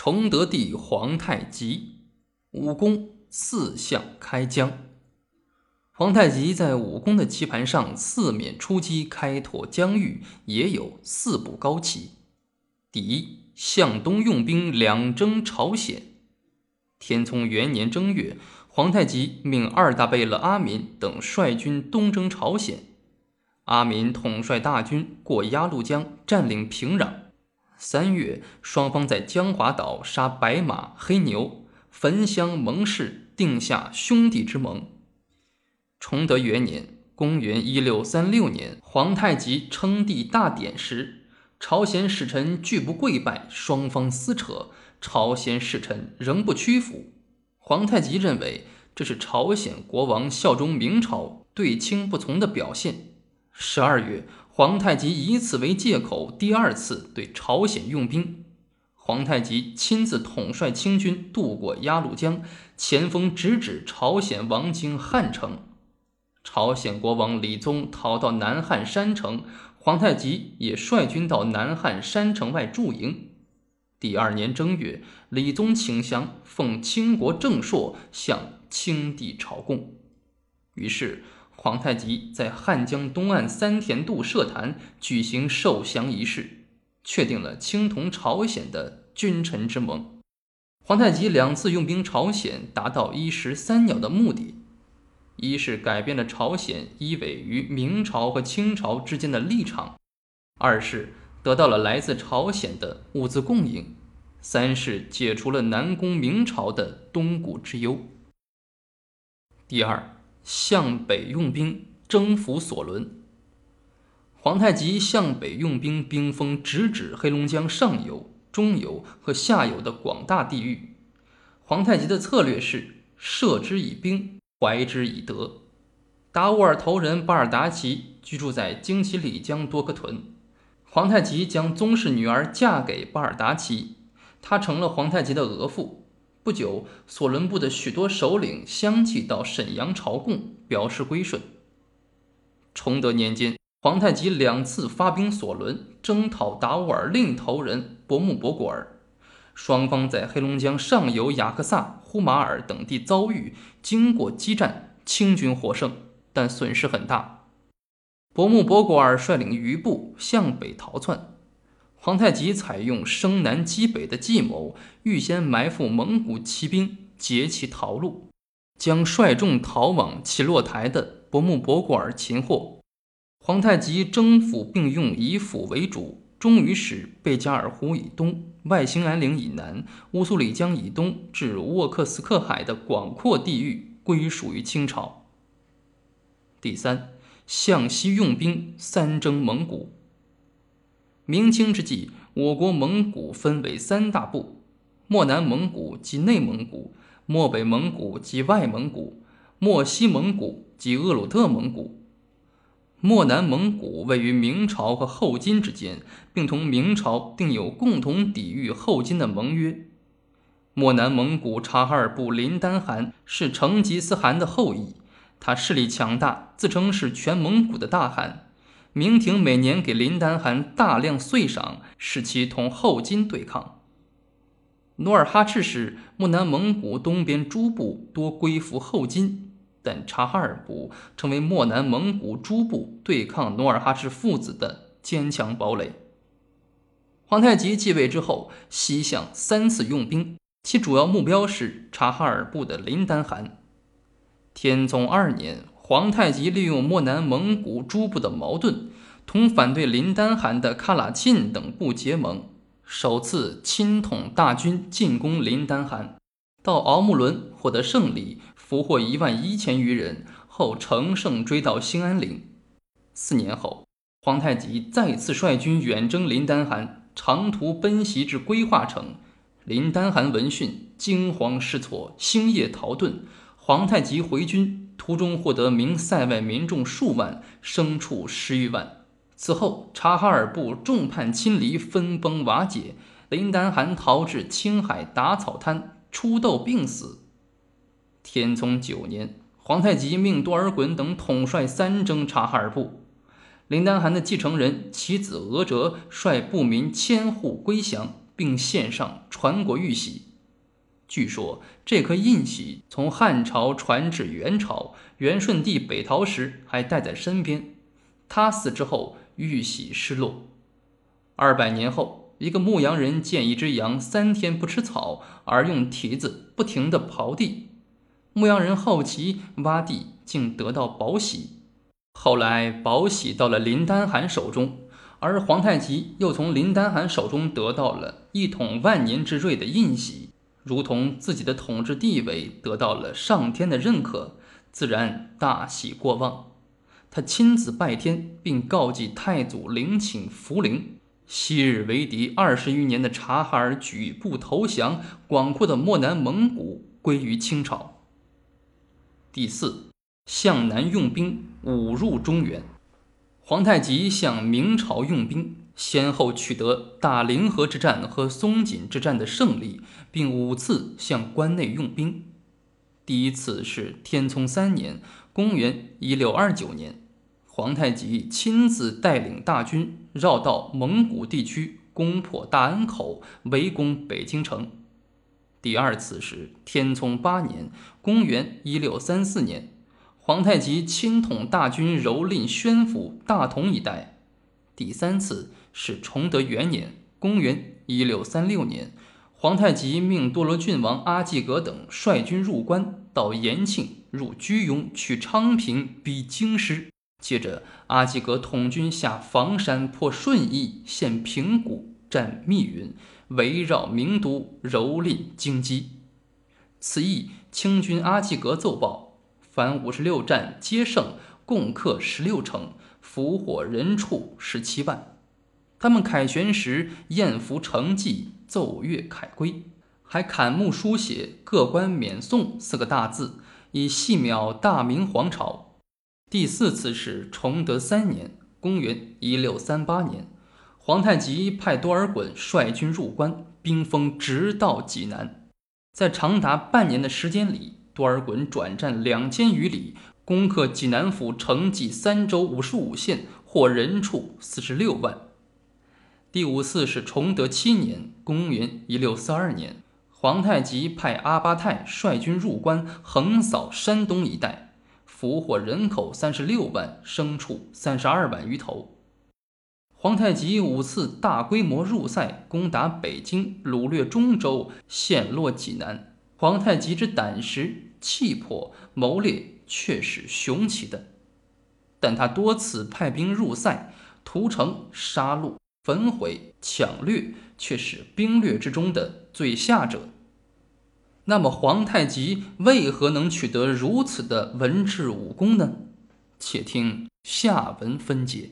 崇德帝皇太极，武功四象开疆。皇太极在武功的棋盘上四面出击，开拓疆域，也有四步高棋。第一，向东用兵两征朝鲜。天聪元年正月，皇太极命二大贝勒阿敏等率军东征朝鲜。阿敏统帅大军过鸭绿江，占领平壤。三月，双方在江华岛杀白马、黑牛，焚香盟誓，定下兄弟之盟。崇德元年（公元1636年），皇太极称帝大典时，朝鲜使臣拒不跪拜，双方撕扯，朝鲜使臣仍不屈服。皇太极认为这是朝鲜国王效忠明朝、对清不从的表现。十二月，皇太极以此为借口，第二次对朝鲜用兵。皇太极亲自统帅清军渡过鸭绿江，前锋直指朝鲜王京汉城。朝鲜国王李宗逃到南汉山城，皇太极也率军到南汉山城外驻营。第二年正月，李宗请降，奉清国正朔向清帝朝贡。于是，皇太极在汉江东岸三田渡社坛举行受降仪式，确定了清同朝鲜的君臣之盟。皇太极两次用兵朝鲜，达到一石三鸟的目的。一是改变了朝鲜依偎于明朝和清朝之间的立场，二是得到了来自朝鲜的物资供应，三是解除了南攻明朝的东顾之忧。第二，向北用兵征服索伦。皇太极向北用兵，兵锋直指黑龙江上游、中游和下游的广大地域。皇太极的策略是射之以兵。怀之以德。达斡尔头人巴尔达奇居住在经其里江多克屯，皇太极将宗室女儿嫁给巴尔达奇，他成了皇太极的额驸。不久，索伦部的许多首领相继到沈阳朝贡，表示归顺。崇德年间，皇太极两次发兵索伦，征讨达斡尔另头人伯木博果尔。双方在黑龙江上游雅克萨、呼马尔等地遭遇，经过激战，清军获胜，但损失很大。伯木博果尔率领余部向北逃窜，皇太极采用生南击北的计谋，预先埋伏蒙古骑兵，截其逃路，将率众逃往乞洛台的伯木博果尔擒获。皇太极征服并用以府为主。终于使贝加尔湖以东、外兴安岭以南、乌苏里江以东至沃克斯克海的广阔地域归属于清朝。第三，向西用兵三征蒙古。明清之际，我国蒙古分为三大部：漠南蒙古及内蒙古，漠北蒙古及外蒙古，漠西蒙古及鄂鲁特蒙古。漠南蒙古位于明朝和后金之间，并同明朝订有共同抵御后金的盟约。漠南蒙古察哈尔部林丹汗是成吉思汗的后裔，他势力强大，自称是全蒙古的大汗。明廷每年给林丹汗大量岁赏，使其同后金对抗。努尔哈赤时，漠南蒙古东边诸部多归附后金。但察哈尔部成为漠南蒙古诸部对抗努尔哈赤父子的坚强堡垒。皇太极继位之后，西向三次用兵，其主要目标是察哈尔部的林丹汗。天宗二年，皇太极利用漠南蒙古诸部的矛盾，同反对林丹汗的喀喇沁等部结盟，首次亲统大军进攻林丹汗，到敖木伦获得胜利。俘获一万一千余人后，乘胜追到兴安岭。四年后，皇太极再次率军远征林丹汗，长途奔袭至归化城。林丹汗闻讯惊慌失措，星夜逃遁。皇太极回军途中获得明塞外民众数万，牲畜十余万。此后，察哈尔部众叛亲离，分崩瓦解。林丹汗逃至青海打草滩，出痘病死。天聪九年，皇太极命多尔衮等统帅三征察哈尔部。林丹汗的继承人其子额哲率部民千户归降，并献上传国玉玺。据说这颗印玺从汉朝传至元朝，元顺帝北逃时还带在身边。他死之后，玉玺失落。二百年后，一个牧羊人见一只羊三天不吃草，而用蹄子不停地刨地。牧羊人好奇，挖地竟得到宝玺。后来，宝玺到了林丹汗手中，而皇太极又从林丹汗手中得到了一统万年之瑞的印玺。如同自己的统治地位得到了上天的认可，自然大喜过望。他亲自拜天，并告祭太祖，陵寝福陵。昔日为敌二十余年的察哈尔举步投降，广阔的漠南蒙古归于清朝。第四，向南用兵，五入中原。皇太极向明朝用兵。先后取得大凌河之战和松锦之战的胜利，并五次向关内用兵。第一次是天聪三年（公元1629年），皇太极亲自带领大军绕到蒙古地区，攻破大安口，围攻北京城。第二次是天聪八年（公元1634年），皇太极亲统大军蹂躏宣府、大同一带。第三次。是崇德元年（公元1636年），皇太极命多罗郡王阿济格等率军入关，到延庆入居庸，取昌平，逼京师。接着，阿济格统军下房山，破顺义，陷平谷，占密云，围绕名都，蹂躏京畿。此役，清军阿济格奏报：凡五十六战皆胜，共克十六城，俘获人畜十七万。他们凯旋时宴服成绩，奏乐凯归，还砍木书写“各官免送”四个大字，以细描大明皇朝。第四次是崇德三年（公元1638年），皇太极派多尔衮率军入关，兵锋直到济南。在长达半年的时间里，多尔衮转战两千余里，攻克济南府成绩三州五十五县，获人畜四十六万。第五次是崇德七年（公元1642年），皇太极派阿巴泰率军入关，横扫山东一带，俘获人口三十六万，牲畜三十二万余头。皇太极五次大规模入塞，攻打北京，掳掠中州，陷落济南。皇太极之胆识、气魄、谋略，却是雄奇的。但他多次派兵入塞，屠城杀戮。焚毁、抢掠，却是兵略之中的最下者。那么，皇太极为何能取得如此的文治武功呢？且听下文分解。